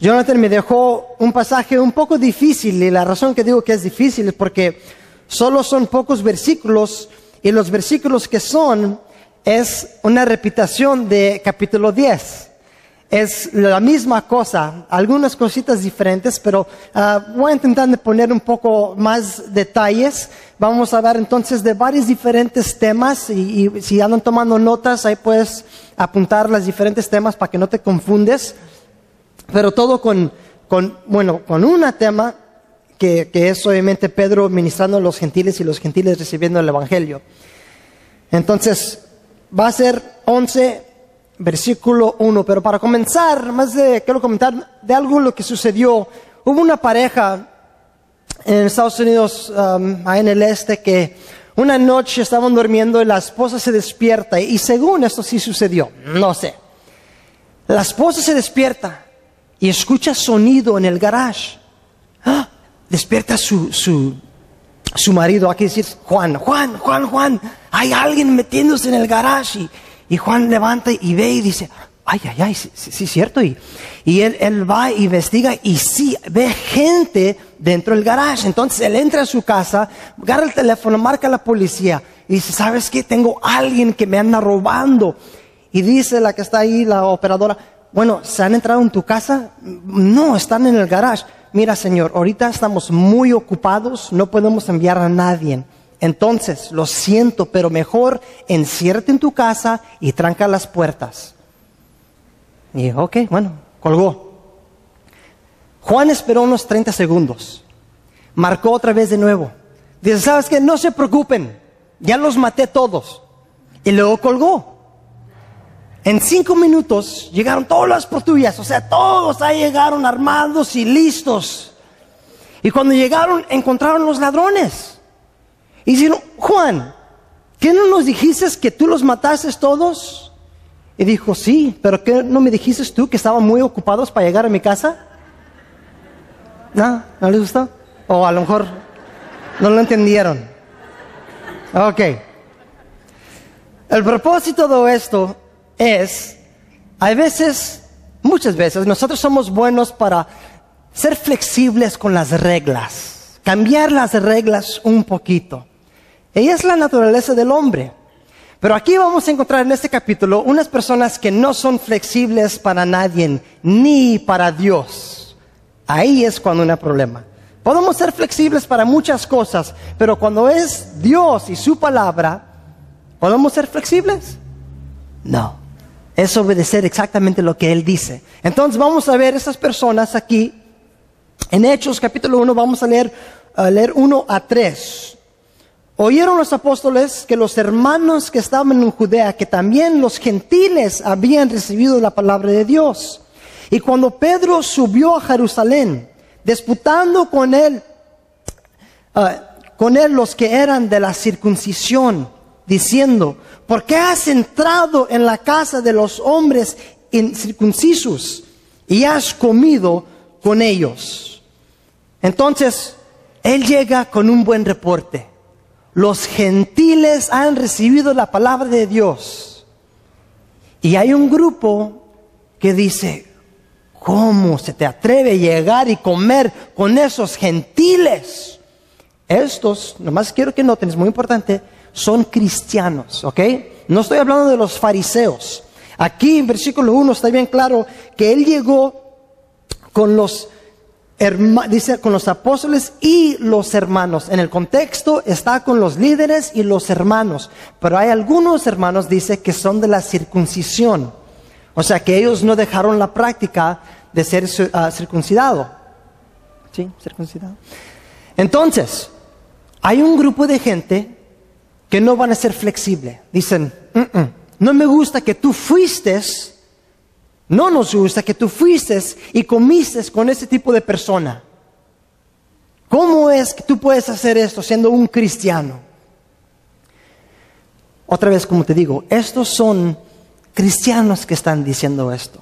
Jonathan me dejó un pasaje un poco difícil y la razón que digo que es difícil es porque solo son pocos versículos y los versículos que son es una repetición de capítulo 10. Es la misma cosa, algunas cositas diferentes, pero ah, voy a intentar poner un poco más detalles. Vamos a hablar entonces de varios diferentes temas y, y si andan tomando notas, ahí puedes apuntar los diferentes temas para que no te confundes. Pero todo con, bueno, con un tema que, es obviamente Pedro ministrando a los gentiles y los gentiles recibiendo el Evangelio. Entonces, va a ser 11, versículo 1. Pero para comenzar, más de, quiero comentar de algo lo que sucedió. Hubo una pareja en Estados Unidos, um, en el este, que una noche estaban durmiendo y la esposa se despierta. Y según esto sí sucedió, no sé. La esposa se despierta y escucha sonido en el garage. ¡Ah! Despierta su, su, su marido, aquí decir, Juan, Juan, Juan, Juan, hay alguien metiéndose en el garage. Y, y Juan levanta y ve y dice, ay, ay, ay, sí, sí, cierto. Y, y él, él va, investiga y sí, ve gente dentro del garage. Entonces él entra a su casa, agarra el teléfono, marca a la policía y dice, ¿sabes qué? Tengo alguien que me anda robando. Y dice la que está ahí, la operadora, bueno, ¿se han entrado en tu casa? No, están en el garage. Mira, señor, ahorita estamos muy ocupados, no podemos enviar a nadie. Entonces, lo siento, pero mejor enciérrate en tu casa y tranca las puertas. Y dijo, ok, bueno, colgó. Juan esperó unos 30 segundos. Marcó otra vez de nuevo. Dice, ¿sabes qué? No se preocupen, ya los maté todos. Y luego colgó. En cinco minutos llegaron todas las patrullas, o sea, todos ahí llegaron armados y listos. Y cuando llegaron, encontraron los ladrones. Y dijeron, Juan, ¿qué no nos dijiste que tú los mataste todos? Y dijo, sí, pero ¿qué no me dijiste tú que estaban muy ocupados para llegar a mi casa? ¿No? ¿No les gustó? O a lo mejor no lo entendieron. Ok. El propósito de esto es, hay veces, muchas veces, nosotros somos buenos para ser flexibles con las reglas, cambiar las reglas un poquito. Ella es la naturaleza del hombre. Pero aquí vamos a encontrar en este capítulo unas personas que no son flexibles para nadie, ni para Dios. Ahí es cuando hay un problema. Podemos ser flexibles para muchas cosas, pero cuando es Dios y su palabra, ¿podemos ser flexibles? No es obedecer exactamente lo que Él dice. Entonces vamos a ver esas personas aquí. En Hechos capítulo 1 vamos a leer, a leer 1 a 3. Oyeron los apóstoles que los hermanos que estaban en Judea, que también los gentiles habían recibido la palabra de Dios. Y cuando Pedro subió a Jerusalén, disputando con él, ah, con él los que eran de la circuncisión, diciendo, ¿por qué has entrado en la casa de los hombres incircuncisos y has comido con ellos? Entonces, él llega con un buen reporte. Los gentiles han recibido la palabra de Dios. Y hay un grupo que dice, ¿cómo se te atreve a llegar y comer con esos gentiles? Estos, nomás quiero que noten, es muy importante, son cristianos, ¿ok? No estoy hablando de los fariseos. Aquí en versículo 1 está bien claro que él llegó con los dice con los apóstoles y los hermanos. En el contexto está con los líderes y los hermanos, pero hay algunos hermanos dice que son de la circuncisión. O sea, que ellos no dejaron la práctica de ser uh, circuncidado. ¿Sí? Circuncidado. Entonces, hay un grupo de gente que no van a ser flexibles. Dicen, no me gusta que tú fuiste, no nos gusta que tú fuiste y comiste con ese tipo de persona. ¿Cómo es que tú puedes hacer esto siendo un cristiano? Otra vez, como te digo, estos son cristianos que están diciendo esto.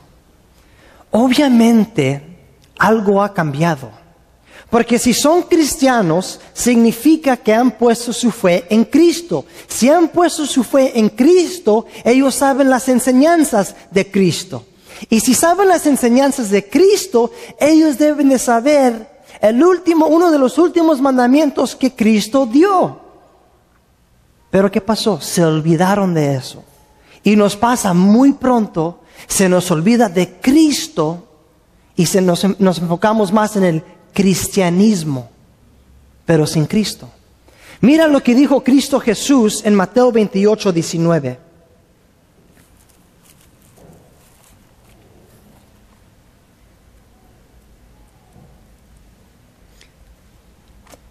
Obviamente, algo ha cambiado. Porque si son cristianos, significa que han puesto su fe en Cristo. Si han puesto su fe en Cristo, ellos saben las enseñanzas de Cristo. Y si saben las enseñanzas de Cristo, ellos deben de saber el último, uno de los últimos mandamientos que Cristo dio. Pero ¿qué pasó? Se olvidaron de eso. Y nos pasa muy pronto, se nos olvida de Cristo y se nos, nos enfocamos más en el cristianismo, pero sin Cristo. Mira lo que dijo Cristo Jesús en Mateo 28, 19.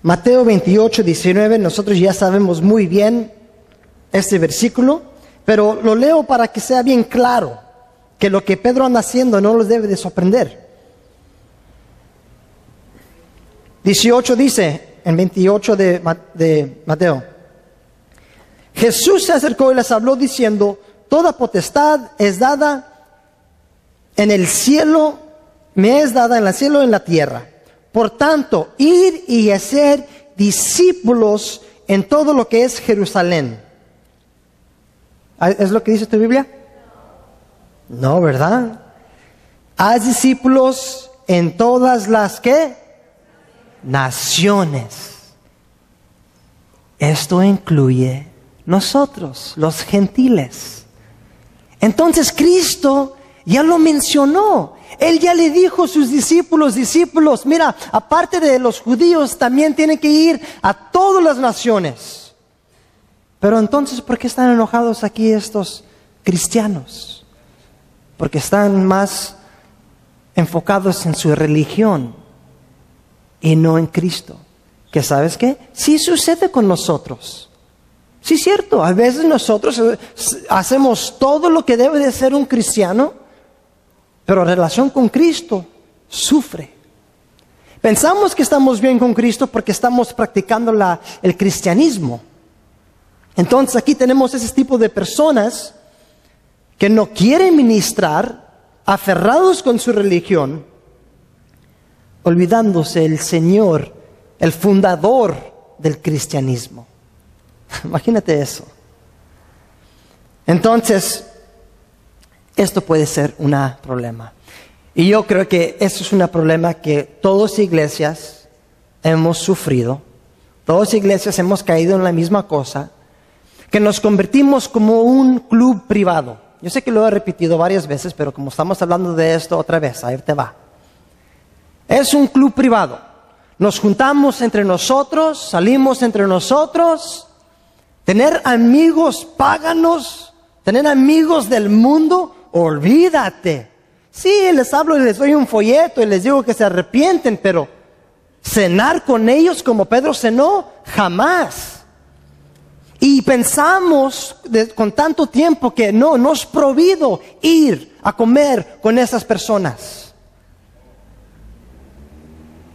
Mateo 28, 19, nosotros ya sabemos muy bien este versículo, pero lo leo para que sea bien claro que lo que Pedro anda haciendo no los debe de sorprender. 18 dice, en 28 de, Mateo, Jesús se acercó y les habló diciendo, toda potestad es dada en el cielo, me es dada en el cielo y en la tierra. Por tanto, ir y hacer discípulos en todo lo que es Jerusalén. ¿Ah, ¿Es lo que dice tu Biblia? No, ¿verdad? Haz discípulos en todas las que naciones. Esto incluye nosotros, los gentiles. Entonces Cristo ya lo mencionó. Él ya le dijo a sus discípulos, discípulos, mira, aparte de los judíos, también tienen que ir a todas las naciones. Pero entonces, ¿por qué están enojados aquí estos cristianos? Porque están más enfocados en su religión y no en Cristo. ¿Que sabes qué? Sí sucede con nosotros. Sí es cierto, a veces nosotros hacemos todo lo que debe de ser un cristiano, pero relación con Cristo sufre. Pensamos que estamos bien con Cristo porque estamos practicando el cristianismo. Entonces aquí tenemos ese tipo de personas que no quieren ministrar, aferrados con su religión, olvidándose el Señor, el fundador del cristianismo. Imagínate eso. Entonces, esto puede ser un problema. Y yo creo que eso es un problema que todas iglesias hemos sufrido, todas iglesias hemos caído en la misma cosa, que nos convertimos como un club privado. Yo sé que lo he repetido varias veces, pero como estamos hablando de esto otra vez, ahí te va. Es un club privado. Nos juntamos entre nosotros, salimos entre nosotros, tener amigos páganos, tener amigos del mundo, olvídate. Sí, les hablo y les doy un folleto y les digo que se arrepienten, pero cenar con ellos como Pedro cenó, jamás. Y pensamos con tanto tiempo que no, no es prohibido ir a comer con esas personas.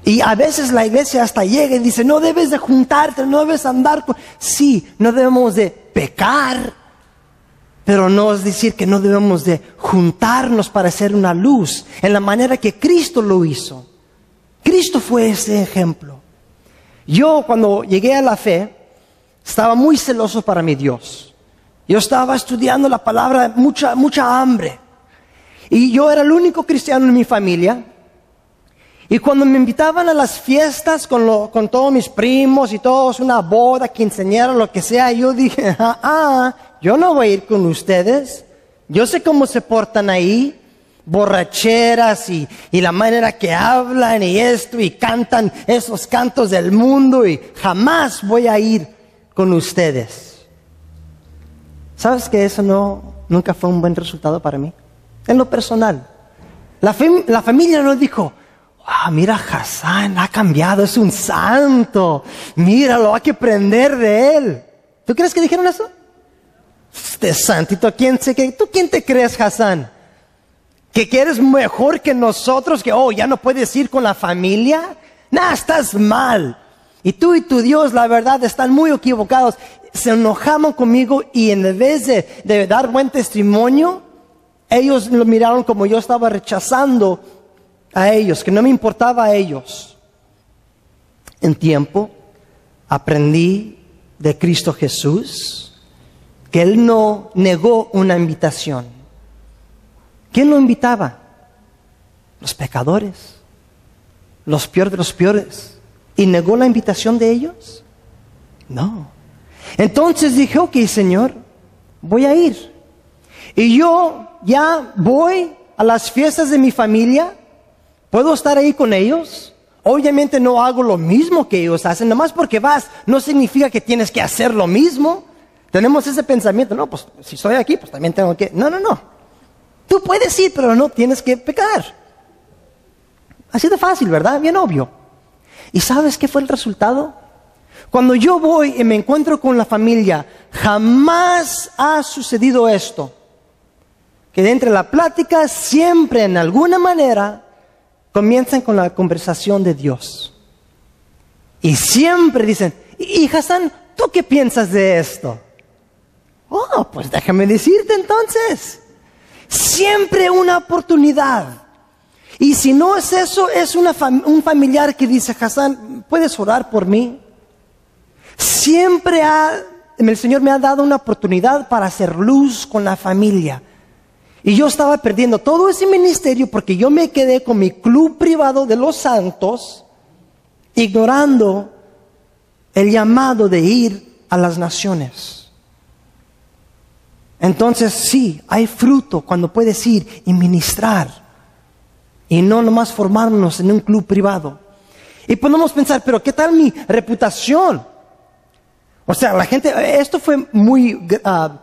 Y a veces la iglesia hasta llega y dice, no debes de juntarte, no debes andar con... Sí, no debemos de pecar, pero no es decir que no debemos de juntarnos para hacer una luz en la manera que Cristo lo hizo. Cristo fue ese ejemplo. Yo cuando llegué a la fe estaba muy celoso para mi Dios. Yo estaba estudiando la palabra, mucha, mucha hambre. Y yo era el único cristiano en mi familia. Y cuando me invitaban a las fiestas con, con todos mis primos y todos, una boda, quinceañera, lo que sea, yo dije, ah, ah, yo no voy a ir con ustedes. Yo sé cómo se portan ahí, borracheras y, y la manera que hablan y esto y cantan esos cantos del mundo y jamás voy a ir con ustedes. ¿Sabes que eso no, nunca fue un buen resultado para mí? En lo personal. La, la familia no dijo, ah, mira, Hassan ha cambiado, es un santo. Míralo, hay que aprender de él. ¿Tú crees que dijeron eso? Este santito, ¿quién se, ¿tú quién te crees, Hassan? ¿Que eres mejor que nosotros? ¿Que, oh, ya no puedes ir con la familia? Nah, estás mal. Y tú y tu Dios, la verdad, están muy equivocados. Se enojaban conmigo y en vez de, de dar buen testimonio, ellos lo miraron como yo estaba rechazando a ellos, que no me importaba a ellos. En tiempo aprendí de Cristo Jesús que Él no negó una invitación. ¿Quién lo invitaba? Los pecadores, los peores de los peores. ¿Y negó la invitación de ellos? No. Entonces dije, ok, Señor, voy a ir. Y yo ya voy a las fiestas de mi familia, puedo estar ahí con ellos. Obviamente no hago lo mismo que ellos hacen, nomás porque vas no significa que tienes que hacer lo mismo. Tenemos ese pensamiento, no, pues si estoy aquí, pues también tengo que... No, no, no. Tú puedes ir, pero no tienes que pecar. Así de fácil, ¿verdad? Bien obvio. ¿Y sabes qué fue el resultado? Cuando yo voy y me encuentro con la familia, jamás ha sucedido esto. Que entre la plática siempre en alguna manera comienzan con la conversación de Dios. Y siempre dicen, y ¿tú qué piensas de esto? Oh, pues déjame decirte entonces. Siempre una oportunidad. Y si no es eso, es un familiar que dice, Hassan, ¿puedes orar por mí? Siempre el Señor me ha dado una oportunidad para hacer luz con la familia. Y yo estaba perdiendo todo ese ministerio porque yo me quedé con mi club privado de los santos, ignorando el llamado de ir a las naciones. Entonces sí, hay fruto cuando puedes ir y ministrar y no nomás formarnos en un club privado. Y podemos pensar, pero ¿qué tal mi reputación? O sea, la gente, esto fue muy ah,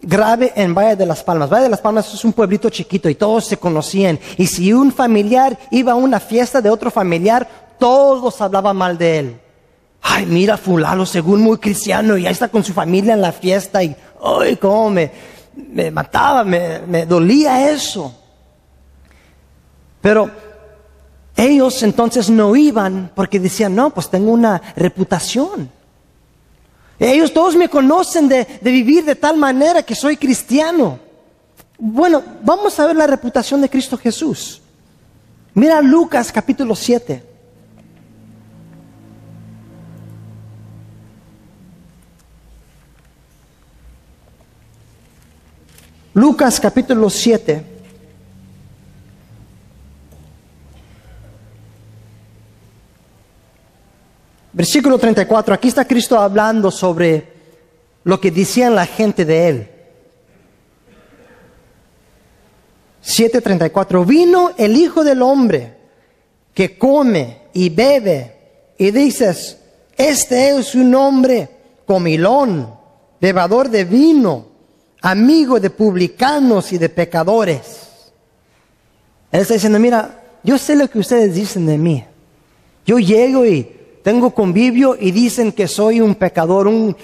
grave en Valle de las Palmas. Valle de las Palmas es un pueblito chiquito y todos se conocían. Y si un familiar iba a una fiesta de otro familiar, todos hablaban mal de él. Ay, mira fulano, según muy cristiano, y ahí está con su familia en la fiesta y, ay, cómo me, me mataba, me, me dolía eso. Pero ellos entonces no iban porque decían, no, pues tengo una reputación. Ellos todos me conocen de, vivir de tal manera que soy cristiano. Bueno, vamos a ver la reputación de Cristo Jesús. Mira Lucas capítulo 7. Lucas capítulo 7. Versículo 34, aquí está Cristo hablando sobre lo que decían la gente de él. 7:34, vino el Hijo del Hombre que come y bebe y dices, este es un hombre comilón, bebador de vino, amigo de publicanos y de pecadores. Él está diciendo, mira, yo sé lo que ustedes dicen de mí. Yo llego y tengo convivio y dicen que soy un pecador, un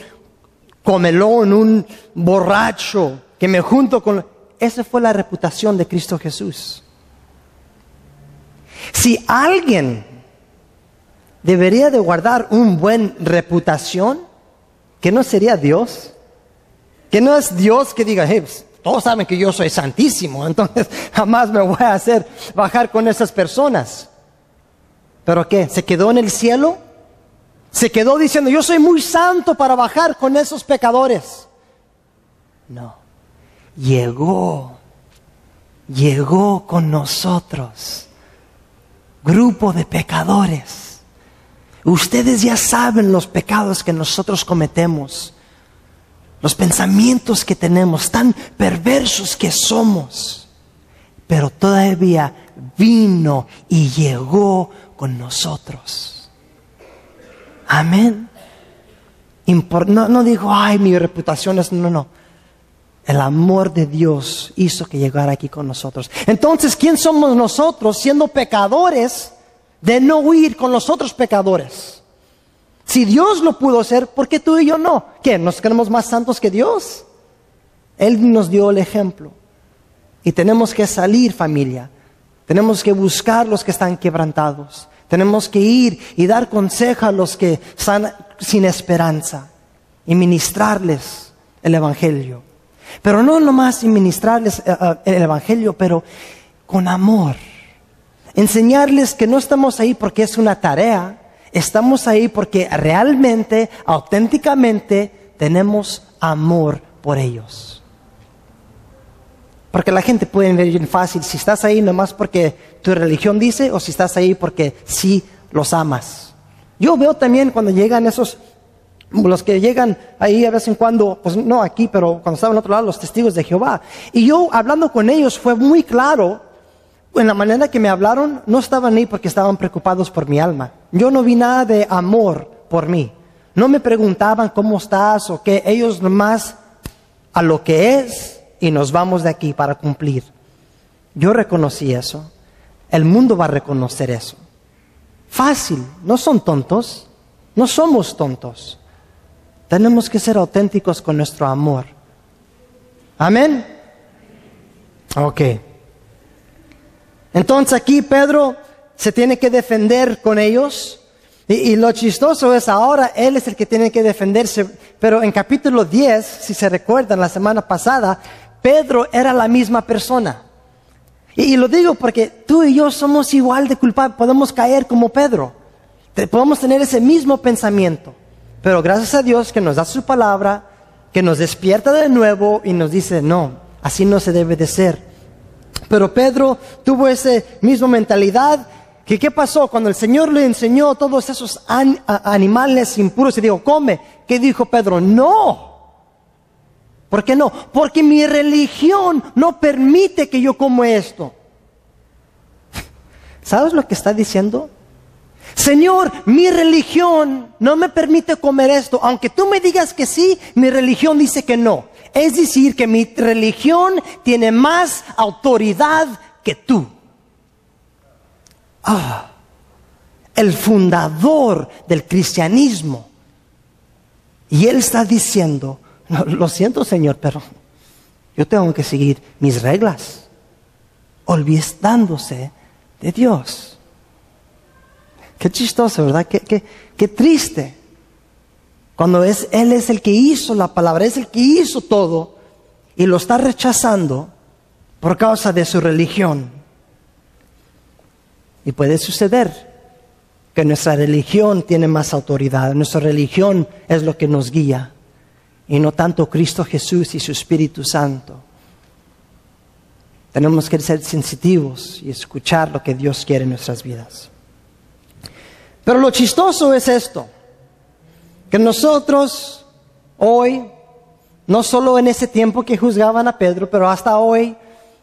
comelón, un borracho, que me junto con... Esa fue la reputación de Cristo Jesús. Si alguien debería de guardar un buen reputación, que no sería Dios, que no es Dios que diga, pues, todos saben que yo soy santísimo, entonces jamás me voy a hacer bajar con esas personas. ¿Pero qué? ¿Se quedó en el cielo? Se quedó diciendo, yo soy muy santo para bajar con esos pecadores. No, llegó, llegó con nosotros, grupo de pecadores. Ustedes ya saben los pecados que nosotros cometemos, los pensamientos que tenemos, tan perversos que somos, pero todavía vino y llegó con nosotros. Amén. no, no dijo, ay, mi reputación es, no, no. El amor de Dios hizo que llegara aquí con nosotros. Entonces, ¿quién somos nosotros siendo pecadores de no huir con los otros pecadores? Si Dios lo pudo hacer, ¿por qué tú y yo no? ¿Qué? ¿Nos creemos más santos que Dios? Él nos dio el ejemplo. Y tenemos que salir familia. Tenemos que buscar los que están quebrantados. Tenemos que ir y dar consejo a los que están sin esperanza y ministrarles el Evangelio. Pero no nomás ministrarles eh, eh, el Evangelio, pero con amor. Enseñarles que no estamos ahí porque es una tarea, estamos ahí porque realmente, auténticamente, tenemos amor por ellos. Porque la gente puede ver bien fácil si estás ahí nomás porque tu religión dice o si estás ahí porque sí los amas. Yo veo también cuando llegan esos, los que llegan ahí a vez en cuando, pues no aquí, pero cuando estaban en otro lado, los testigos de Jehová. Y yo hablando con ellos fue muy claro, en la manera que me hablaron, no estaban ahí porque estaban preocupados por mi alma. Yo no vi nada de amor por mí. No me preguntaban cómo estás o qué, ellos nomás a lo que es y nos vamos de aquí para cumplir. Yo reconocí eso. El mundo va a reconocer eso. Fácil, no son tontos, no somos tontos. Tenemos que ser auténticos con nuestro amor. Amén. Ok. Entonces aquí Pedro se tiene que defender con ellos. Y, lo chistoso es ahora él es el que tiene que defenderse. Pero en capítulo 10, si se recuerdan, la semana pasada, Pedro era la misma persona. Y, lo digo porque tú y yo somos igual de culpables, podemos caer como Pedro. podemos tener ese mismo pensamiento. Pero gracias a Dios que nos da su palabra, que nos despierta de nuevo y nos dice, no, así no se debe de ser. Pero Pedro tuvo esa misma mentalidad que qué pasó cuando el Señor le enseñó todos esos animales impuros y dijo, come. ¿Qué dijo Pedro? No. ¿Por qué no? Porque mi religión no permite que yo como esto. ¿Sabes lo que está diciendo? Señor, mi religión no me permite comer esto. Aunque tú me digas que sí, mi religión dice que no. Es decir, que mi religión tiene más autoridad que tú. Ah, el fundador del cristianismo. Y él está diciendo, lo siento, Señor, pero yo tengo que seguir mis reglas, olvidándose de Dios. Qué chistoso, ¿verdad? Qué, qué, qué triste. Cuando es, Él es el que hizo la palabra, es el que hizo todo y lo está rechazando por causa de su religión. Y puede suceder que nuestra religión tiene más autoridad, nuestra religión es lo que nos guía y no tanto Cristo Jesús y su Espíritu Santo. Tenemos que ser sensitivos y escuchar lo que Dios quiere en nuestras vidas. Pero lo chistoso es esto, que nosotros hoy, no solo en ese tiempo que juzgaban a Pedro, pero hasta hoy,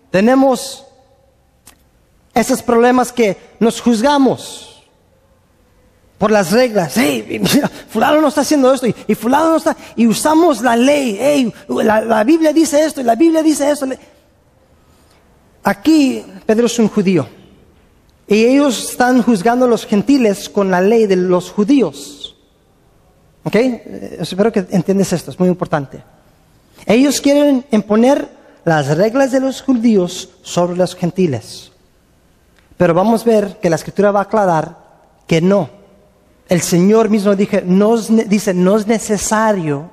tenemos esos problemas que nos juzgamos por las reglas. Hey, fulano no está haciendo esto y, fulano no está. Y usamos la ley. Hey, la, Biblia dice esto y la Biblia dice esto. Aquí Pedro es un judío. Y ellos están juzgando a los gentiles con la ley de los judíos. ¿Ok? Eh, espero que entiendas esto, es muy importante. Ellos quieren imponer las reglas de los judíos sobre los gentiles. Pero vamos a ver que la escritura va a aclarar que no el Señor mismo dice, no es necesario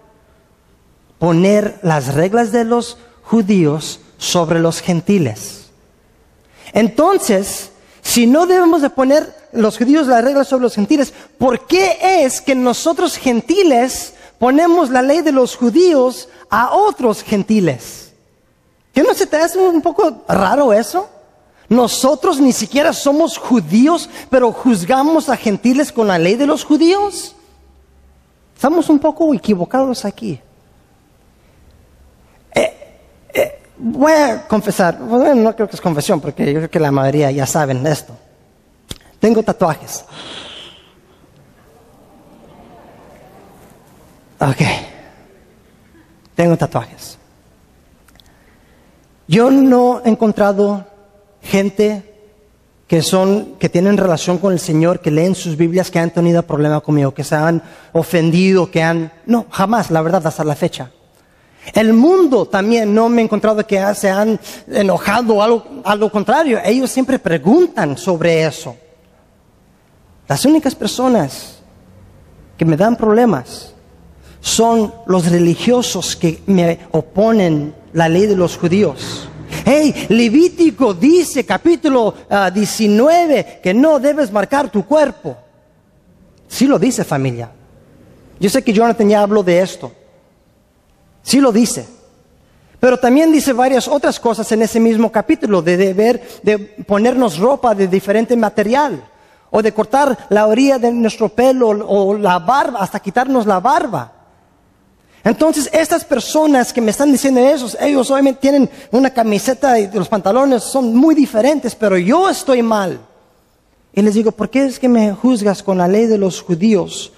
poner las reglas de los judíos sobre los gentiles. Entonces, si no debemos de poner los judíos las reglas sobre los gentiles, ¿por qué es que nosotros gentiles ponemos la ley de los judíos a otros gentiles? ¿Qué no se te hace un poco raro eso? Nosotros ni siquiera somos judíos, pero juzgamos a gentiles con la ley de los judíos. Estamos un poco equivocados aquí. Eh, eh, voy a confesar, bueno, no creo que es confesión, porque yo creo que la mayoría ya saben esto. Tengo tatuajes. Ok. Tengo tatuajes. Yo no he encontrado gente que son, que tienen relación con el Señor, que leen sus Biblias, que han tenido problema conmigo, que se han ofendido, que han, no, jamás, la verdad, hasta la fecha. El mundo también no me he encontrado que se han enojado, algo, al lo contrario, ellos siempre preguntan sobre eso. Las únicas personas que me dan problemas son los religiosos que me oponen la ley de los judíos. Hey, Levítico dice, capítulo 19, ah, que no debes marcar tu cuerpo. Sí lo dice familia. Yo sé que Jonathan ya habló de esto. Sí lo dice. Pero también dice varias otras cosas en ese mismo capítulo, de deber de ponernos ropa de diferente material, o de cortar la orilla de nuestro pelo o la barba, hasta quitarnos la barba. Entonces, estas personas que me están diciendo eso, ellos obviamente tienen una camiseta y los pantalones son muy diferentes, pero yo estoy mal. Y les digo, ¿por qué es que me juzgas con la ley de los judíos?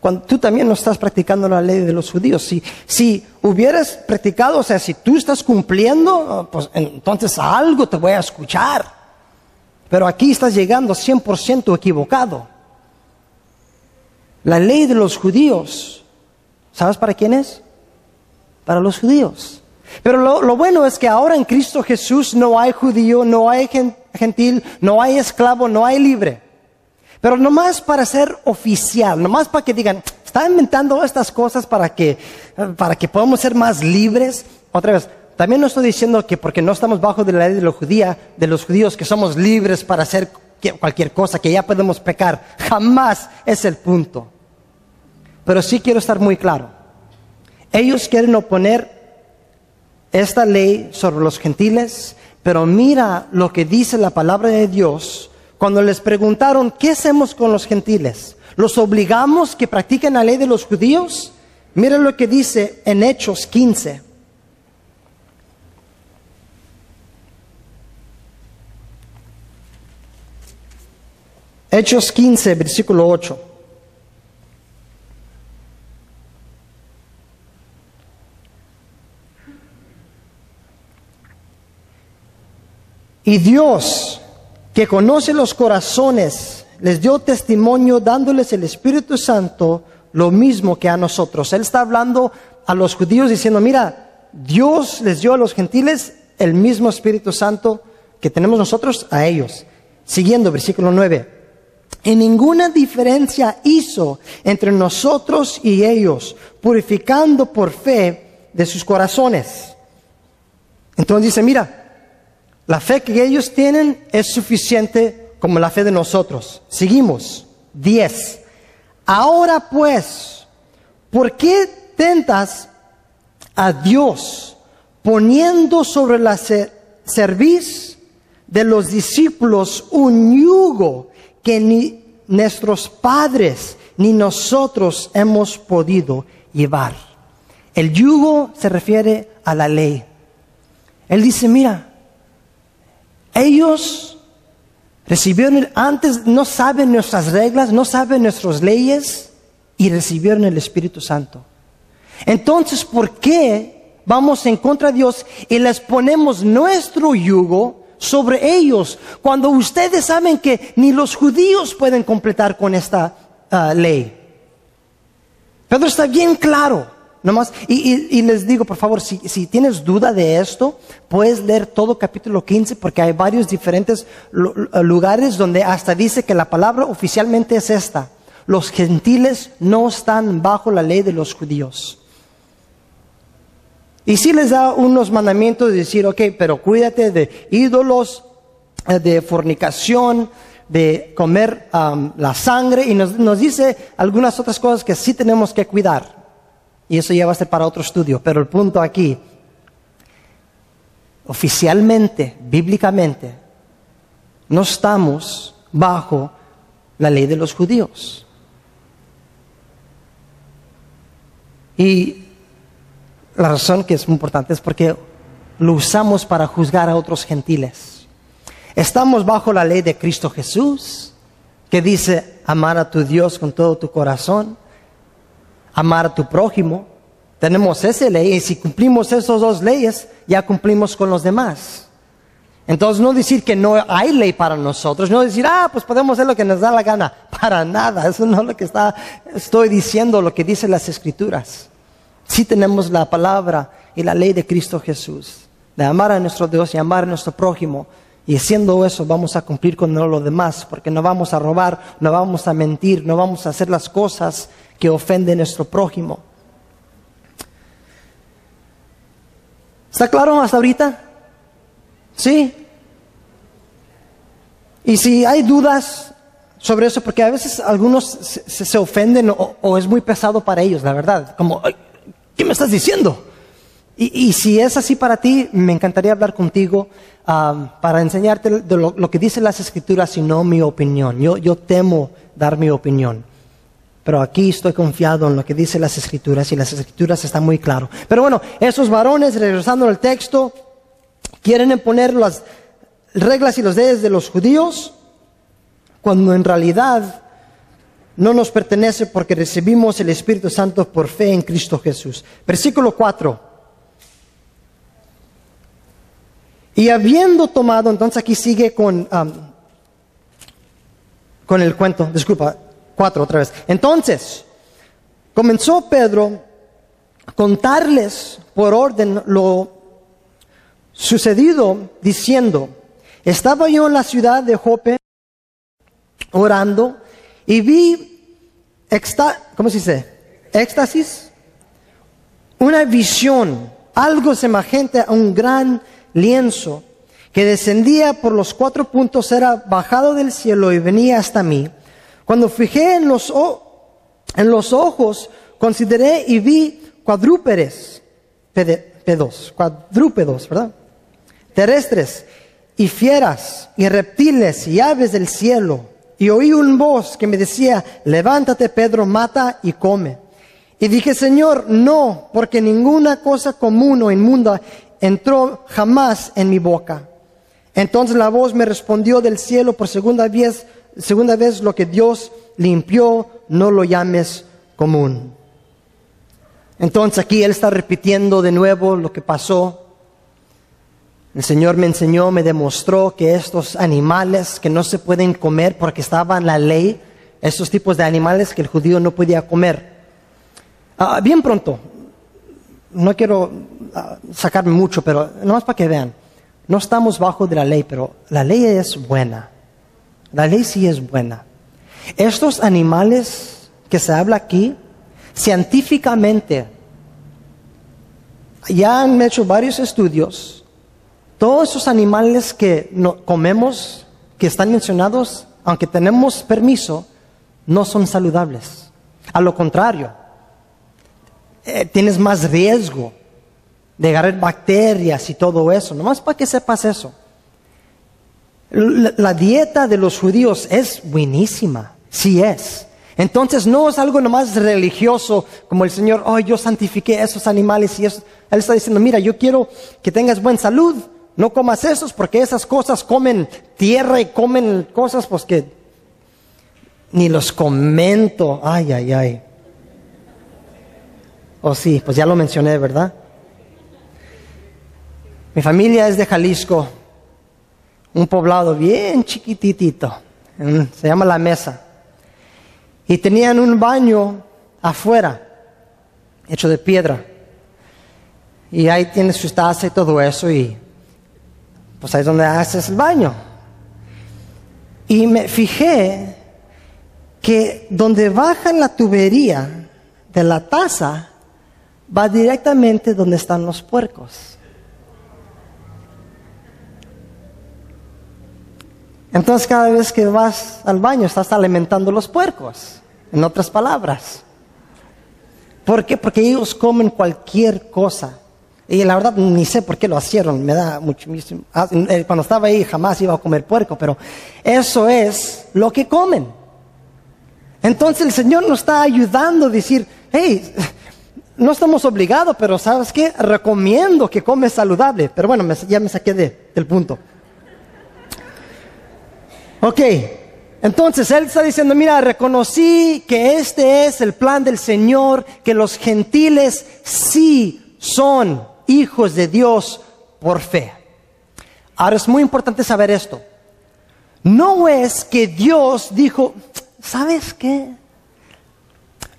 Cuando tú también no estás practicando la ley de los judíos. Si, si hubieras practicado, o sea, si tú estás cumpliendo, pues entonces algo te voy a escuchar. Pero aquí estás llegando 100% equivocado. La ley de los judíos, ¿sabes para quién es? Para los judíos. Pero lo, bueno es que ahora en Cristo Jesús no hay judío, no hay gentil, no hay esclavo, no hay libre. Pero nomás para ser oficial, nomás para que digan, está inventando estas cosas para que, para que podamos ser más libres. Otra vez, también no estoy diciendo que porque no estamos bajo de la ley de, los judía, de los judíos que somos libres para hacer cualquier cosa, que ya podemos pecar. Jamás es el punto. Pero sí quiero estar muy claro. Ellos quieren oponer esta ley sobre los gentiles, pero mira lo que dice la palabra de Dios cuando les preguntaron, ¿qué hacemos con los gentiles? ¿Los obligamos que practiquen la ley de los judíos? Mira lo que dice en Hechos 15. Hechos 15, versículo 8. Y Dios, que conoce los corazones, les dio testimonio dándoles el Espíritu Santo lo mismo que a nosotros. Él está hablando a los judíos diciendo, mira, Dios les dio a los gentiles el mismo Espíritu Santo que tenemos nosotros a ellos. Siguiendo, versículo 9. Y ninguna diferencia hizo entre nosotros y ellos, purificando por fe de sus corazones. Entonces dice, mira, la fe que ellos tienen es suficiente como la fe de nosotros. Seguimos. 10. Ahora pues, ¿por qué tentas a Dios poniendo sobre la cerviz de los discípulos un yugo que ni nuestros padres ni nosotros hemos podido llevar? El yugo se refiere a la ley. Él dice, mira, ellos recibieron, antes no saben nuestras reglas, no saben nuestras leyes y recibieron el Espíritu Santo. Entonces, ¿por qué vamos en contra de Dios y les ponemos nuestro yugo sobre ellos cuando ustedes saben que ni los judíos pueden completar con esta ah, ley? Pedro está bien claro y, les digo, por favor, si, tienes duda de esto, puedes leer todo capítulo 15 porque hay varios diferentes lugares donde hasta dice que la palabra oficialmente es esta. Los gentiles no están bajo la ley de los judíos. Y si les da unos mandamientos de decir, ok, pero cuídate de ídolos, eh, de fornicación, de comer la sangre, y nos dice algunas otras cosas que sí tenemos que cuidar. Y eso ya a ser para otro estudio. Pero el punto aquí, oficialmente, bíblicamente, no estamos bajo la ley de los judíos. Y la razón que es muy importante es porque lo usamos para juzgar a otros gentiles. Estamos bajo la ley de Cristo Jesús, que dice amar a tu Dios con todo tu corazón, amar a tu prójimo. Tenemos esa ley y si cumplimos esas dos leyes, ya cumplimos con los demás. Entonces no decir que no hay ley para nosotros, no decir, ah, pues podemos hacer lo que nos da la gana. Para nada, eso no es lo que está, estoy diciendo, lo que dicen las escrituras. Sí tenemos la palabra y la ley de Cristo Jesús, de amar a nuestro Dios y amar a nuestro prójimo. Y haciendo eso vamos a cumplir con lo demás, porque no vamos a robar, no vamos a mentir, no vamos a hacer las cosas que ofende nuestro prójimo. ¿Está claro hasta ahorita? ¿Sí? Y si hay dudas sobre eso, porque a veces algunos se, ofenden o, es muy pesado para ellos, la verdad, como, ¿qué me estás diciendo? Y, si es así para ti, me encantaría hablar contigo para enseñarte lo, que dicen las escrituras y no mi opinión. Yo, yo temo dar mi opinión. Pero aquí estoy confiado en lo que dicen las escrituras y las escrituras están muy claras. Pero bueno, esos varones, regresando al texto, quieren imponer las reglas y los leyes de los judíos cuando en realidad no nos pertenece porque recibimos el Espíritu Santo por fe en Cristo Jesús. Versículo 4. Y habiendo tomado, entonces aquí sigue con, con el cuento, disculpa, cuatro otra vez. Entonces, comenzó Pedro a contarles por orden lo sucedido, diciendo, estaba yo en la ciudad de Jope orando y vi, ¿cómo se dice? Éxtasis, una visión, algo semejante a un gran lienzo que descendía por los cuatro puntos era bajado del cielo y venía hasta mí. Cuando fijé en los, en los ojos, consideré y vi cuadrúpedes, pedos, cuadrúpedos, ¿verdad? Terrestres y fieras y reptiles y aves del cielo. Y oí un voz que me decía, levántate Pedro, mata y come. Y dije, Señor, no, porque ninguna cosa común o inmunda entró jamás en mi boca. Entonces la voz me respondió del cielo por segunda vez, segunda vez lo que Dios limpió, no lo llames común. Entonces aquí él está repitiendo de nuevo lo que pasó. El Señor me enseñó, me demostró que estos animales que no se pueden comer porque estaba en la ley, estos tipos de animales que el judío no podía comer. Ah, bien pronto, no quiero ah, sacarme mucho, pero más para que vean, no estamos bajo de la ley, pero la ley es buena. La ley sí es buena. Estos animales que se habla aquí, científicamente, ya han hecho varios estudios. Todos esos animales que comemos, que están mencionados, aunque tenemos permiso, no son saludables. A lo contrario, eh, tienes más riesgo de agarrar bacterias y todo eso. Nomás para que sepas eso. La, dieta de los judíos es buenísima, sí es. Entonces no es algo nomás religioso como el Señor, oh, yo santifiqué esos animales y eso. Él está diciendo, mira, yo quiero que tengas buena salud, no comas esos porque esas cosas comen tierra y comen cosas pues que ni los comento. Ay, ay, ay. Oh sí, pues ya lo mencioné, ¿verdad? Mi familia es de Jalisco, un poblado bien chiquititito, se llama La Mesa. Y tenían un baño afuera, hecho de piedra. Y ahí tienes su taza y todo eso, y pues ahí es donde haces el baño. Y me fijé que donde baja la tubería de la taza, va directamente donde están los puercos. Entonces cada vez que vas al baño estás alimentando los puercos, en otras palabras. ¿Por qué? Porque ellos comen cualquier cosa. Y la verdad ni sé por qué lo hicieron, me da mucho... Ah, eh, cuando estaba ahí jamás iba a comer puerco, pero eso es lo que comen. Entonces el Señor nos está ayudando a decir, hey, no estamos obligados, pero ¿sabes qué? Recomiendo que comes saludable. Pero bueno, ya me saqué del punto. Ok, entonces él está diciendo, mira, reconocí que este es el plan del Señor, que los gentiles sí son hijos de Dios por fe. Ahora es muy importante saber esto. No es que Dios dijo, ¿sabes qué?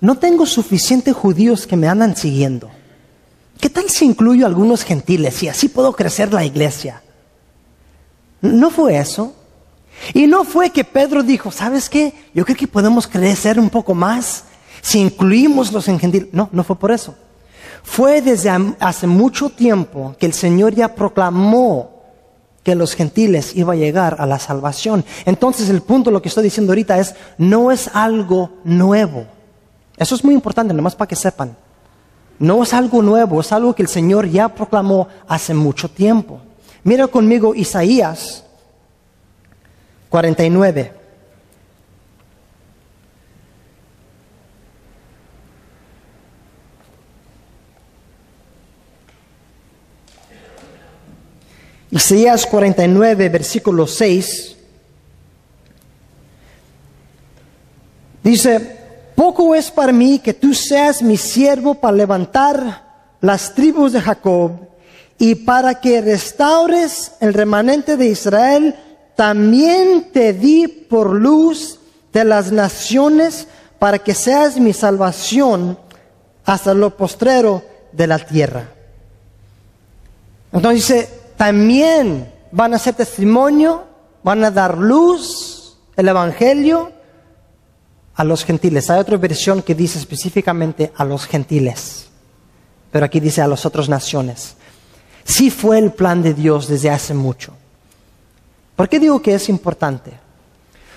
no tengo suficientes judíos que me andan siguiendo. ¿Qué tal si incluyo algunos gentiles y así puedo crecer la iglesia? No fue eso. Y no fue que Pedro dijo, ¿sabes qué? Yo creo que podemos crecer un poco más si incluimos los gentiles. No, no fue por eso. Fue desde hace mucho tiempo que el Señor ya proclamó que los gentiles iba a llegar a la salvación. Entonces el punto, lo que estoy diciendo ahorita es, no es algo nuevo. Eso es muy importante, nomás para que sepan. No es algo nuevo, es algo que el Señor ya proclamó hace mucho tiempo. Mira conmigo Isaías 49. Isaías 49, versículo 6. Dice, poco es para mí que tú seas mi siervo para levantar las tribus de Jacob y para que restaures el remanente de Israel, también te di por luz de las naciones para que seas mi salvación hasta lo postrero de la tierra. Entonces dice, también van a ser testimonio, van a dar luz, el Evangelio, a los gentiles. Hay otra versión que dice específicamente a los gentiles, pero aquí dice a las otras naciones. Sí fue el plan de Dios desde hace mucho. ¿Por qué digo que es importante?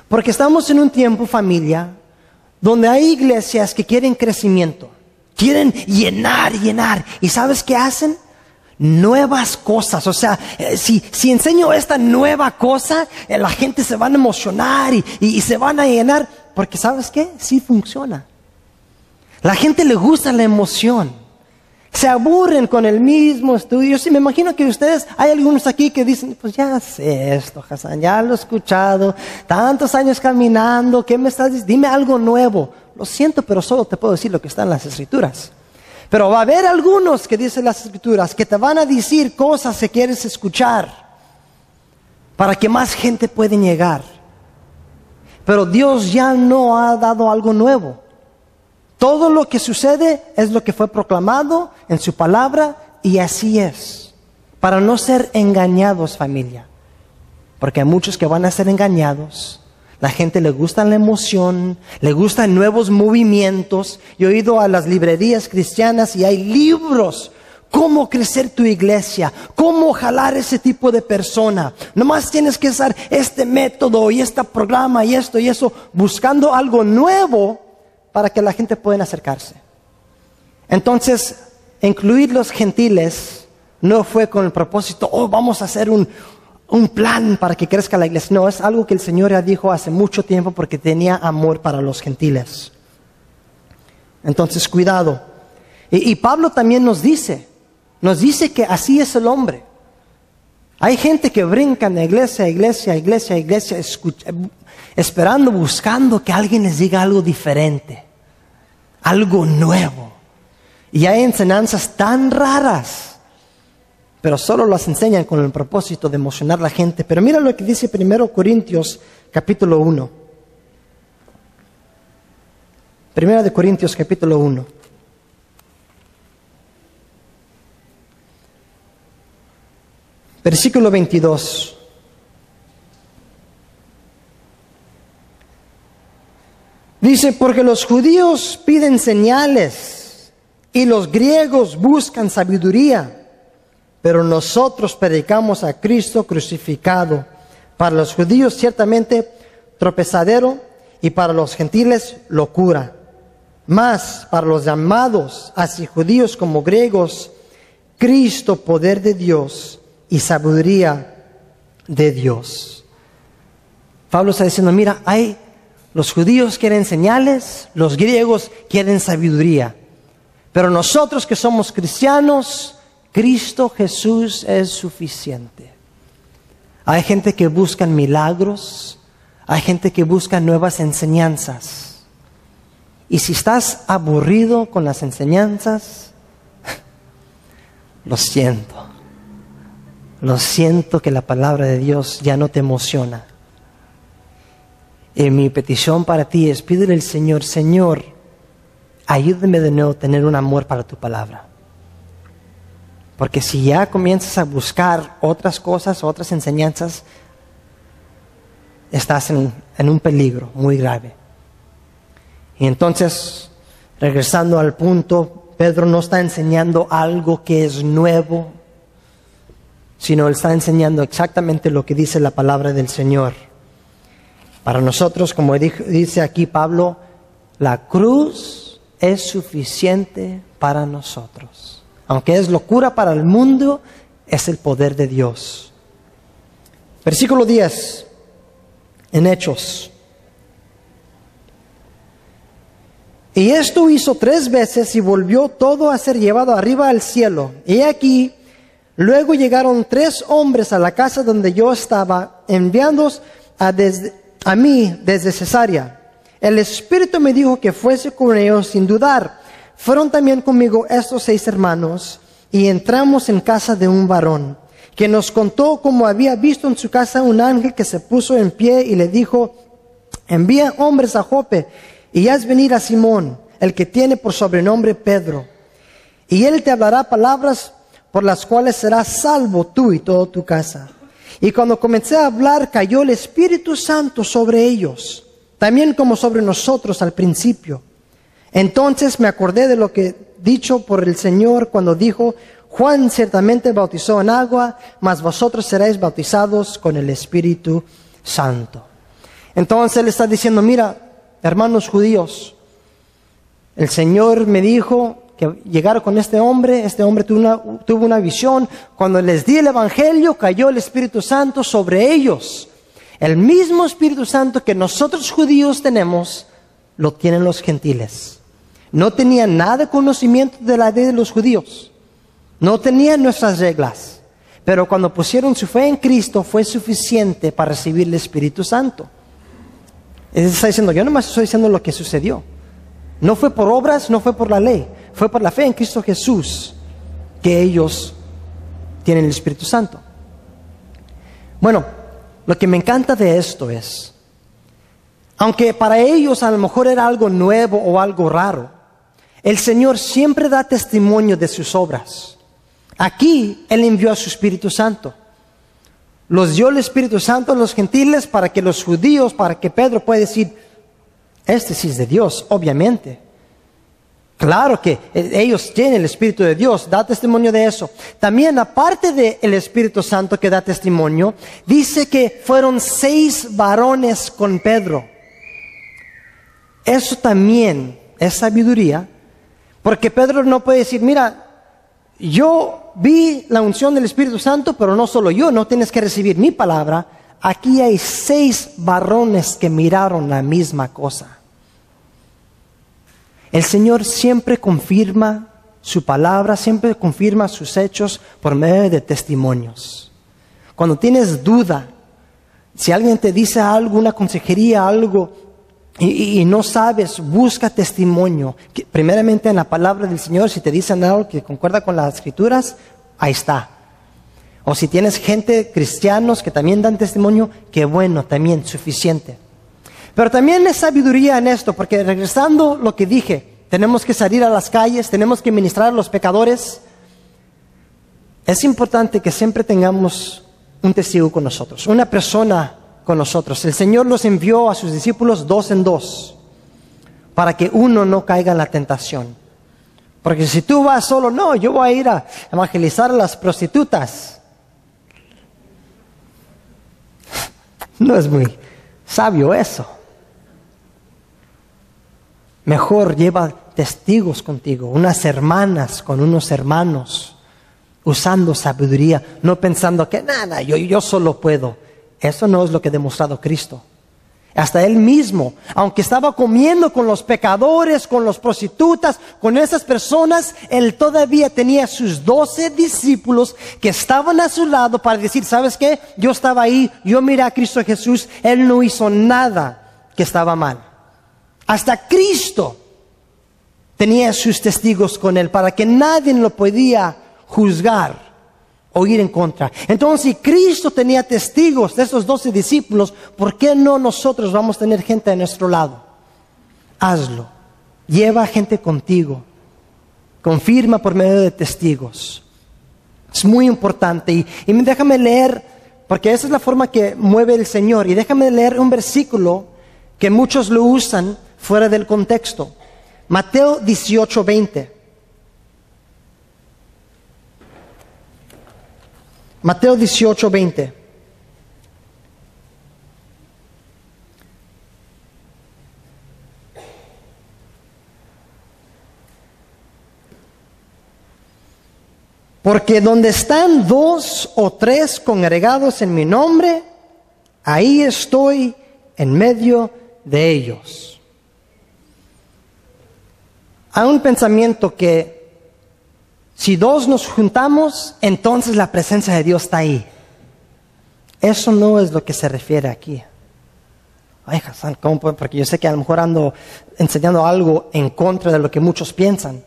Porque estamos en un tiempo, familia, donde hay iglesias que quieren crecimiento, quieren llenar, llenar. ¿Y sabes qué hacen? Nuevas cosas. O sea, eh, si, si enseño esta nueva cosa, eh, la gente se van a emocionar y, y se van a llenar. Porque sabes qué? Sí funciona. La gente le gusta la emoción. Se aburren con el mismo estudio. Sí, me imagino que ustedes, hay algunos aquí que dicen, pues ya sé esto, Hassan, ya lo he escuchado, tantos años caminando, ¿qué me estás diciendo? Dime algo nuevo. Lo siento, pero solo te puedo decir lo que está en las escrituras. Pero va a haber algunos que dicen las escrituras que te van a decir cosas que quieres escuchar para que más gente pueda llegar. Pero Dios ya no ha dado algo nuevo. Todo lo que sucede es lo que fue proclamado en su palabra y así es. Para no ser engañados familia. Porque hay muchos que van a ser engañados. La gente le gusta la emoción, le gustan nuevos movimientos. Yo he ido a las librerías cristianas y hay libros cómo crecer tu iglesia, cómo jalar ese tipo de persona. Nomás tienes que usar este método y este programa y esto y eso, buscando algo nuevo para que la gente pueda acercarse. Entonces, incluir los gentiles no fue con el propósito, oh, vamos a hacer un, un plan para que crezca la iglesia. No, es algo que el Señor ya dijo hace mucho tiempo porque tenía amor para los gentiles. Entonces, cuidado. Y, Pablo también nos dice, nos dice que así es el hombre. Hay gente que brinca de iglesia a iglesia, iglesia, iglesia, esperando, buscando que alguien les diga algo diferente, algo nuevo. Y hay enseñanzas tan raras, pero solo las enseñan con el propósito de emocionar a la gente. Pero mira lo que dice 1 Corintios capítulo 1. Primera de Corintios capítulo 1. Versículo 22. Dice, porque los judíos piden señales y los griegos buscan sabiduría, pero nosotros predicamos a Cristo crucificado. Para los judíos ciertamente tropezadero y para los gentiles locura. Más para los llamados, así judíos como griegos, Cristo poder de Dios y sabiduría de Dios. Pablo está diciendo, mira, hay los judíos quieren señales, los griegos quieren sabiduría, pero nosotros que somos cristianos, Cristo Jesús es suficiente. Hay gente que busca milagros, hay gente que busca nuevas enseñanzas. Y si estás aburrido con las enseñanzas, lo siento. Lo siento que la palabra de Dios ya no te emociona. Mi petición para ti es pídele al Señor, Señor, ayúdame de nuevo a tener un amor para tu palabra. Porque si ya comienzas a buscar otras cosas, otras enseñanzas, estás en, en un peligro muy grave. Y entonces, regresando al punto, Pedro no está enseñando algo que es nuevo, sino Él está enseñando exactamente lo que dice la palabra del Señor. Para nosotros, como dice aquí Pablo, la cruz es suficiente para nosotros. Aunque es locura para el mundo, es el poder de Dios. Versículo 10, en Hechos. Y esto hizo tres veces y volvió todo a ser llevado arriba al cielo. Y aquí, luego llegaron tres hombres a la casa donde yo estaba, enviándoos a, a mí desde Cesarea. El Espíritu me dijo que fuese con ellos sin dudar. Fueron también conmigo estos seis hermanos y entramos en casa de un varón que nos contó cómo había visto en su casa un ángel que se puso en pie y le dijo, envía hombres a Jope y haz venir a Simón, el que tiene por sobrenombre Pedro. Y él te hablará palabras por las cuales serás salvo tú y toda tu casa. Y cuando comencé a hablar, cayó el Espíritu Santo sobre ellos, también como sobre nosotros al principio. Entonces me acordé de lo que dicho por el Señor cuando dijo, Juan ciertamente bautizó en agua, mas vosotros seréis bautizados con el Espíritu Santo. Entonces él está diciendo, mira, hermanos judíos, el Señor me dijo que llegara con este hombre, este hombre tuvo una, tuvo una visión, cuando les di el Evangelio cayó el Espíritu Santo sobre ellos. El mismo Espíritu Santo que nosotros judíos tenemos, lo tienen los gentiles. No tenían nada de conocimiento de la ley de los judíos. No tenían nuestras reglas. Pero cuando pusieron su fe en Cristo fue suficiente para recibir el Espíritu Santo. Él está diciendo, yo nomás estoy diciendo lo que sucedió. No fue por obras, no fue por la ley, fue por la fe en Cristo Jesús que ellos tienen el Espíritu Santo. Bueno, lo que me encanta de esto es, aunque para ellos a lo mejor era algo nuevo o algo raro, el Señor siempre da testimonio de sus obras. Aquí Él envió a su Espíritu Santo los dio el Espíritu Santo a los gentiles para que los judíos, para que Pedro pueda decir, este es de Dios, obviamente. Claro que ellos tienen el Espíritu de Dios, da testimonio de eso. También aparte del Espíritu Santo que da testimonio, dice que fueron seis varones con Pedro. Eso también es sabiduría, porque Pedro no puede decir, mira, yo vi la unción del Espíritu Santo, pero no solo yo, no tienes que recibir mi palabra. Aquí hay seis varones que miraron la misma cosa. El Señor siempre confirma su palabra, siempre confirma sus hechos por medio de testimonios. Cuando tienes duda, si alguien te dice algo, una consejería, algo, y, no sabes, busca testimonio. primeramente en la palabra del Señor, si te dicen algo que concuerda con las escrituras, ahí está. O si tienes gente, cristianos, que también dan testimonio, qué bueno, también suficiente. Pero también es sabiduría en esto, porque regresando lo que dije, tenemos que salir a las calles, tenemos que ministrar a los pecadores. Es importante que siempre tengamos un testigo con nosotros, una persona con nosotros. El Señor los envió a sus discípulos dos en dos, para que uno no caiga en la tentación. Porque si tú vas solo, no, yo voy a ir a evangelizar a las prostitutas. No es muy sabio eso. Mejor lleva testigos contigo, unas hermanas con unos hermanos, usando sabiduría, no pensando que nada, yo, yo solo puedo. Eso no es lo que ha demostrado Cristo. Hasta él mismo, aunque estaba comiendo con los pecadores, con los prostitutas, con esas personas, él todavía tenía sus doce discípulos que estaban a su lado para decir, ¿sabes qué? Yo estaba ahí, yo miré a Cristo Jesús, él no hizo nada que estaba mal. Hasta Cristo tenía sus testigos con él para que nadie lo podía juzgar o ir en contra. Entonces, si Cristo tenía testigos de esos doce discípulos, ¿por qué no nosotros vamos a tener gente a nuestro lado? Hazlo. Lleva gente contigo. Confirma por medio de testigos. Es muy importante. Y, y déjame leer, porque esa es la forma que mueve el Señor. Y déjame leer un versículo que muchos lo usan fuera del contexto. Mateo 18, 20. Mateo 18, 20. Porque donde están dos o tres congregados en mi nombre, ahí estoy en medio de ellos. Hay un pensamiento que si dos nos juntamos, entonces la presencia de Dios está ahí. Eso no es lo que se refiere aquí. Ay, Hassan, ¿cómo? Porque yo sé que a lo mejor ando enseñando algo en contra de lo que muchos piensan.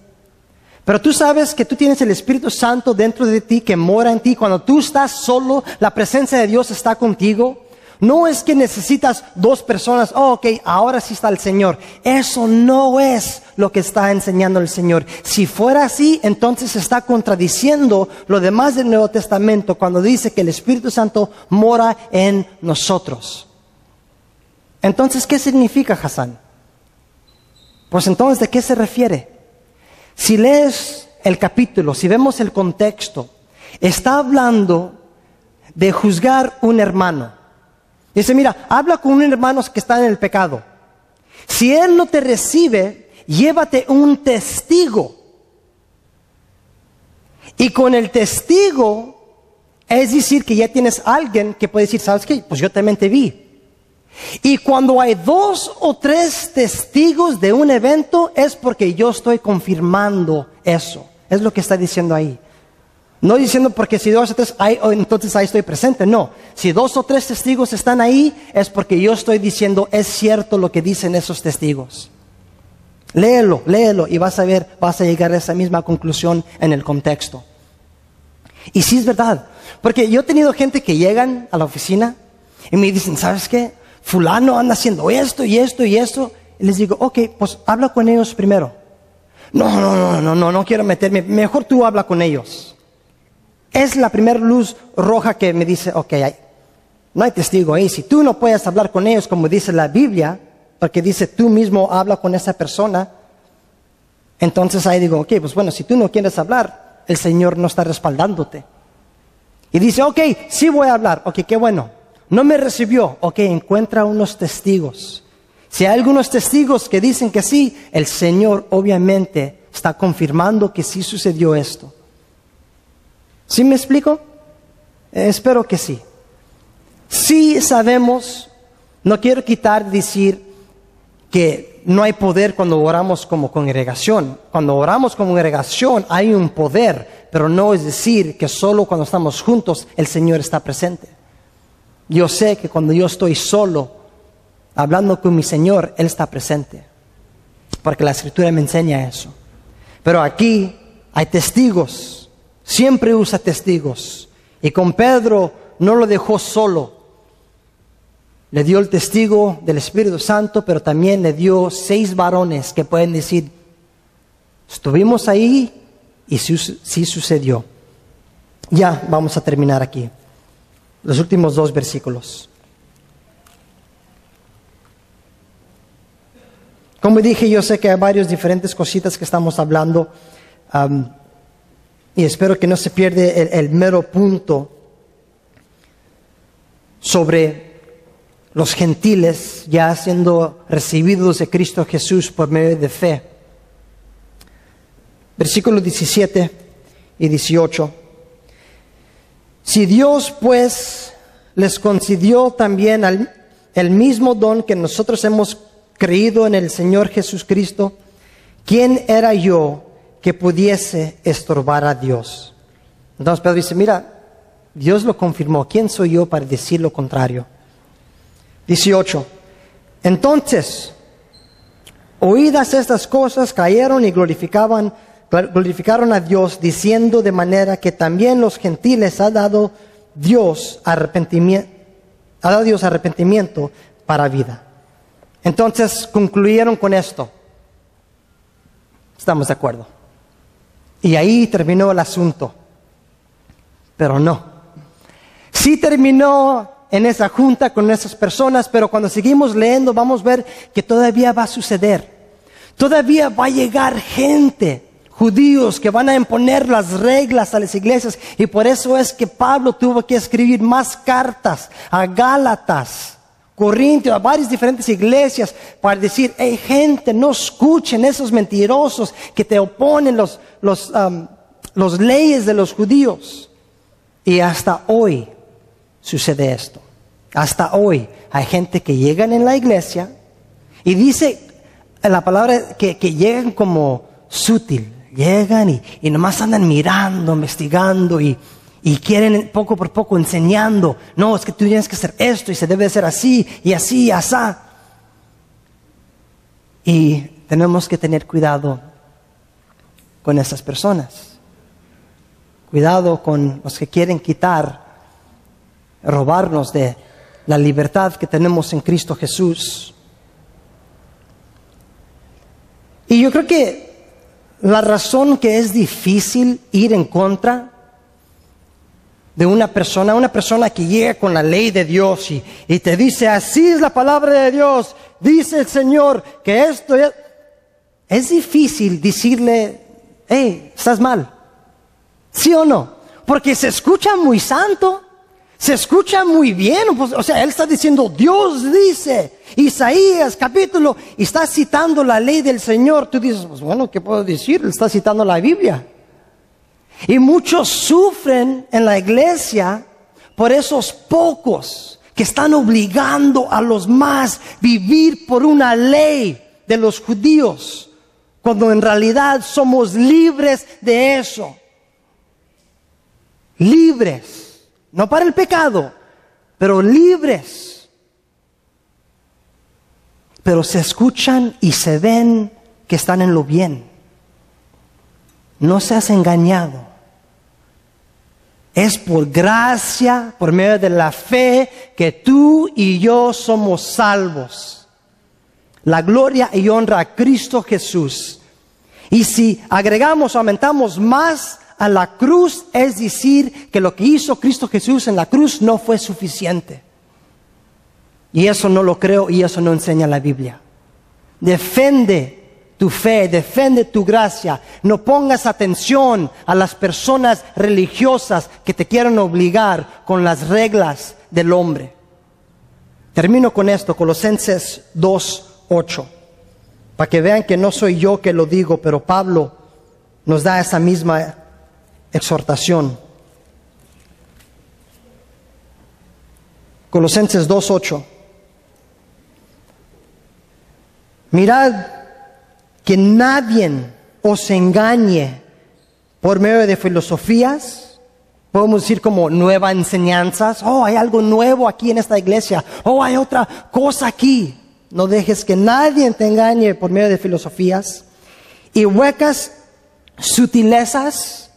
Pero tú sabes que tú tienes el Espíritu Santo dentro de ti que mora en ti. Cuando tú estás solo, la presencia de Dios está contigo. No es que necesitas dos personas, oh, ok, ahora sí está el Señor. Eso no es lo que está enseñando el Señor. Si fuera así, entonces está contradiciendo lo demás del Nuevo Testamento cuando dice que el Espíritu Santo mora en nosotros. Entonces, ¿qué significa Hassan? Pues entonces, ¿de qué se refiere? Si lees el capítulo, si vemos el contexto, está hablando de juzgar un hermano. Dice, mira, habla con un hermano que está en el pecado. Si él no te recibe, llévate un testigo. Y con el testigo, es decir, que ya tienes alguien que puede decir, ¿sabes qué? Pues yo también te vi. Y cuando hay dos o tres testigos de un evento, es porque yo estoy confirmando eso. Es lo que está diciendo ahí. No diciendo porque si dos o tres, hay, entonces ahí estoy presente. No. Si dos o tres testigos están ahí, es porque yo estoy diciendo es cierto lo que dicen esos testigos. Léelo, léelo y vas a ver, vas a llegar a esa misma conclusión en el contexto. Y sí es verdad. Porque yo he tenido gente que llegan a la oficina y me dicen, ¿sabes qué? Fulano anda haciendo esto y esto y esto. Y les digo, ok, pues habla con ellos primero. No, no, no, no, no, no quiero meterme. Mejor tú habla con ellos. Es la primera luz roja que me dice, ok, no hay testigo ahí. Si tú no puedes hablar con ellos como dice la Biblia, porque dice tú mismo habla con esa persona, entonces ahí digo, ok, pues bueno, si tú no quieres hablar, el Señor no está respaldándote. Y dice, ok, sí voy a hablar, ok, qué bueno. No me recibió, ok, encuentra unos testigos. Si hay algunos testigos que dicen que sí, el Señor obviamente está confirmando que sí sucedió esto. ¿Sí me explico? Eh, espero que sí. Sí sabemos, no quiero quitar decir que no hay poder cuando oramos como congregación. Cuando oramos como congregación hay un poder, pero no es decir que solo cuando estamos juntos el Señor está presente. Yo sé que cuando yo estoy solo, hablando con mi Señor, Él está presente. Porque la Escritura me enseña eso. Pero aquí hay testigos Siempre usa testigos. Y con Pedro no lo dejó solo. Le dio el testigo del Espíritu Santo, pero también le dio seis varones que pueden decir, estuvimos ahí y sí, sucedió. Ya vamos a terminar aquí. Los últimos dos versículos. Como dije, yo sé que hay varias diferentes cositas que estamos hablando. Y espero que no se pierda el, mero punto sobre los gentiles ya siendo recibidos de Cristo Jesús por medio de fe. Versículos 17 y 18. Si Dios pues les concedió también el mismo don que nosotros hemos creído en el Señor Jesucristo, ¿quién era yo que pudiese estorbar a Dios. Entonces Pedro dice, mira, Dios lo confirmó, ¿quién soy yo para decir lo contrario? 18. Entonces, oídas estas cosas, cayeron y glorificaban, glorificaron a Dios, diciendo de manera que también los gentiles ha dado Dios arrepentimiento, ha dado Dios arrepentimiento para vida. Entonces concluyeron con esto. Estamos de acuerdo. Y ahí terminó el asunto. Pero no. Sí terminó en esa junta con esas personas, pero cuando seguimos leyendo vamos a ver que todavía va a suceder. Todavía va a llegar gente, judíos, que van a imponer las reglas a las iglesias. Y por eso es que Pablo tuvo que escribir más cartas a Gálatas Corintios, a varias diferentes iglesias para decir, hey gente, no escuchen esos mentirosos que te oponen los, los, las leyes de los judíos. Y hasta hoy sucede esto. Hasta hoy hay gente que llegan en la iglesia y dice la palabra que, llegan como sutil. Llegan y, y nomás andan mirando, investigando y, y quieren poco por poco enseñando. No, es que tú tienes que hacer esto y se debe hacer así y así y así. Y tenemos que tener cuidado con esas personas. Cuidado con los que quieren quitar, robarnos de la libertad que tenemos en Cristo Jesús. Y yo creo que la razón que es difícil ir en contra de una persona, una persona que llega con la ley de Dios y, te dice, así es la palabra de Dios, dice el Señor que esto es... Es difícil decirle, hey, estás mal. ¿Sí o no? Porque se escucha muy santo, se escucha muy bien. Pues, o sea, él está diciendo, Dios dice, Isaías capítulo, y está citando la ley del Señor. Tú dices, pues bueno, ¿qué puedo decir? Está citando la Biblia. Y muchos sufren en la iglesia por esos pocos que están obligando a los más vivir por una ley de los judíos cuando en realidad somos libres de eso. Libres, no para el pecado, pero libres. Pero se escuchan y se ven que están en lo bien. No seas engañado. Es por gracia, por medio de la fe, que tú y yo somos salvos la gloria y honra a Cristo Jesús. Y si agregamos, aumentamos más a la cruz, es decir, que lo que hizo Cristo Jesús en la cruz no fue suficiente. Y eso no lo creo y eso no enseña la Biblia. Defende tu fe, defende tu gracia. No pongas atención a las personas religiosas que te quieran obligar con las reglas del hombre. Termino con esto, Colosenses 2, 8. Para que vean que no soy yo que lo digo, pero Pablo nos da esa misma exhortación. Colosenses 2.8. Mirad que nadie os engañe por medio de filosofías, podemos decir como nuevas enseñanzas, oh, hay algo nuevo aquí en esta iglesia, oh, hay otra cosa aquí. No dejes que nadie te engañe por medio de filosofías y huecas sutilezas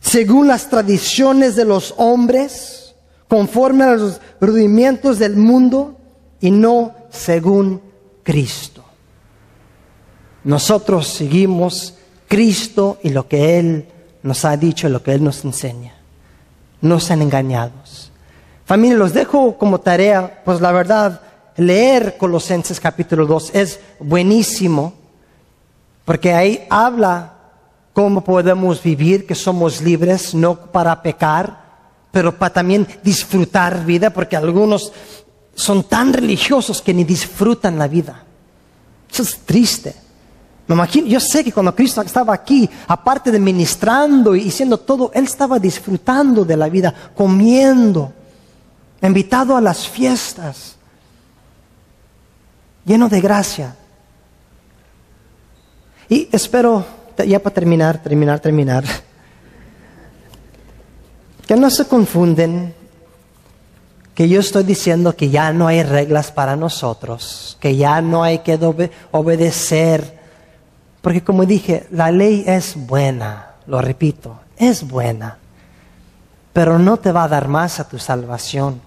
según las tradiciones de los hombres, conforme a los rudimientos del mundo y no según Cristo. Nosotros seguimos Cristo y lo que Él nos ha dicho, lo que Él nos enseña. No sean engañados. Familia, los dejo como tarea, pues la verdad, leer Colosenses capítulo 2 es buenísimo, porque ahí habla cómo podemos vivir, que somos libres, no para pecar, pero para también disfrutar vida, porque algunos son tan religiosos que ni disfrutan la vida. Eso es triste. Me imagino, yo sé que cuando Cristo estaba aquí, aparte de ministrando y haciendo todo, Él estaba disfrutando de la vida, comiendo, invitado a las fiestas lleno de gracia. Y espero, ya para terminar, terminar, terminar, que no se confunden que yo estoy diciendo que ya no hay reglas para nosotros, que ya no hay que obedecer, porque como dije, la ley es buena, lo repito, es buena, pero no te va a dar más a tu salvación.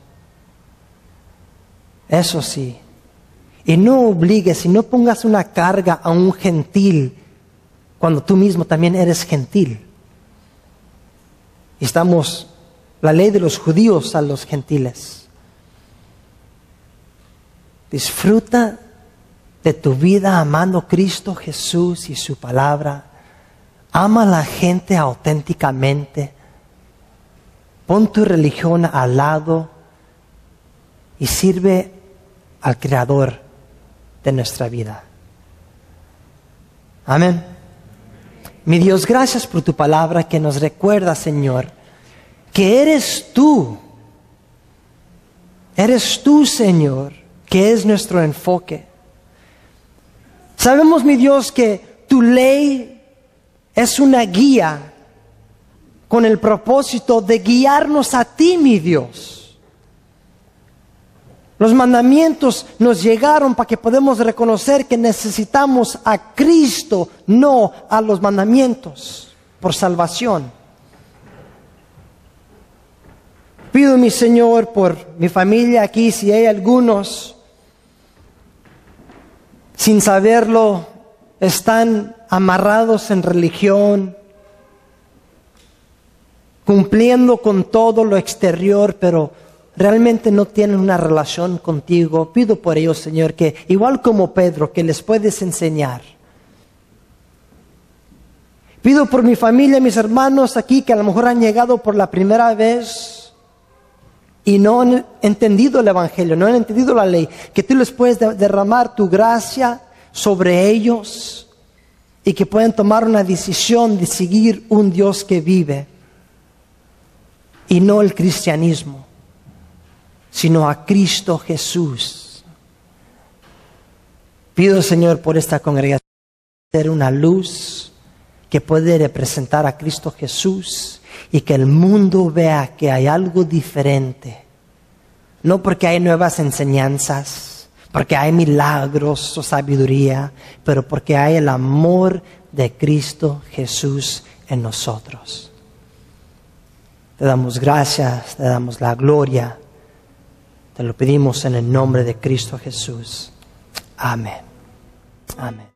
Eso sí, y no obligues y no pongas una carga a un gentil cuando tú mismo también eres gentil. Estamos, la ley de los judíos a los gentiles. Disfruta de tu vida amando a Cristo Jesús y su palabra. Ama a la gente auténticamente. Pon tu religión al lado y sirve al Creador de nuestra vida. Amén. Mi Dios, gracias por tu palabra que nos recuerda, Señor, que eres tú. Eres tú, Señor, que es nuestro enfoque. Sabemos, mi Dios, que tu ley es una guía con el propósito de guiarnos a ti, mi Dios. Los mandamientos nos llegaron para que podamos reconocer que necesitamos a Cristo, no a los mandamientos, por salvación. Pido, mi Señor, por mi familia aquí, si hay algunos, sin saberlo, están amarrados en religión, cumpliendo con todo lo exterior, pero realmente no tienen una relación contigo. Pido por ellos, Señor, que igual como Pedro, que les puedes enseñar. Pido por mi familia, mis hermanos aquí que a lo mejor han llegado por la primera vez y no han entendido el Evangelio, no han entendido la ley, que tú les puedes derramar tu gracia sobre ellos y que puedan tomar una decisión de seguir un Dios que vive y no el cristianismo, sino a Cristo Jesús. Pido, Señor, por esta congregación, ser una luz que puede representar a Cristo Jesús y que el mundo vea que hay algo diferente. No porque hay nuevas enseñanzas, porque hay milagros o sabiduría, pero porque hay el amor de Cristo Jesús en nosotros. Te damos gracias, te damos la gloria. Te lo pedimos en el nombre de Cristo Jesús. Amén. Amén.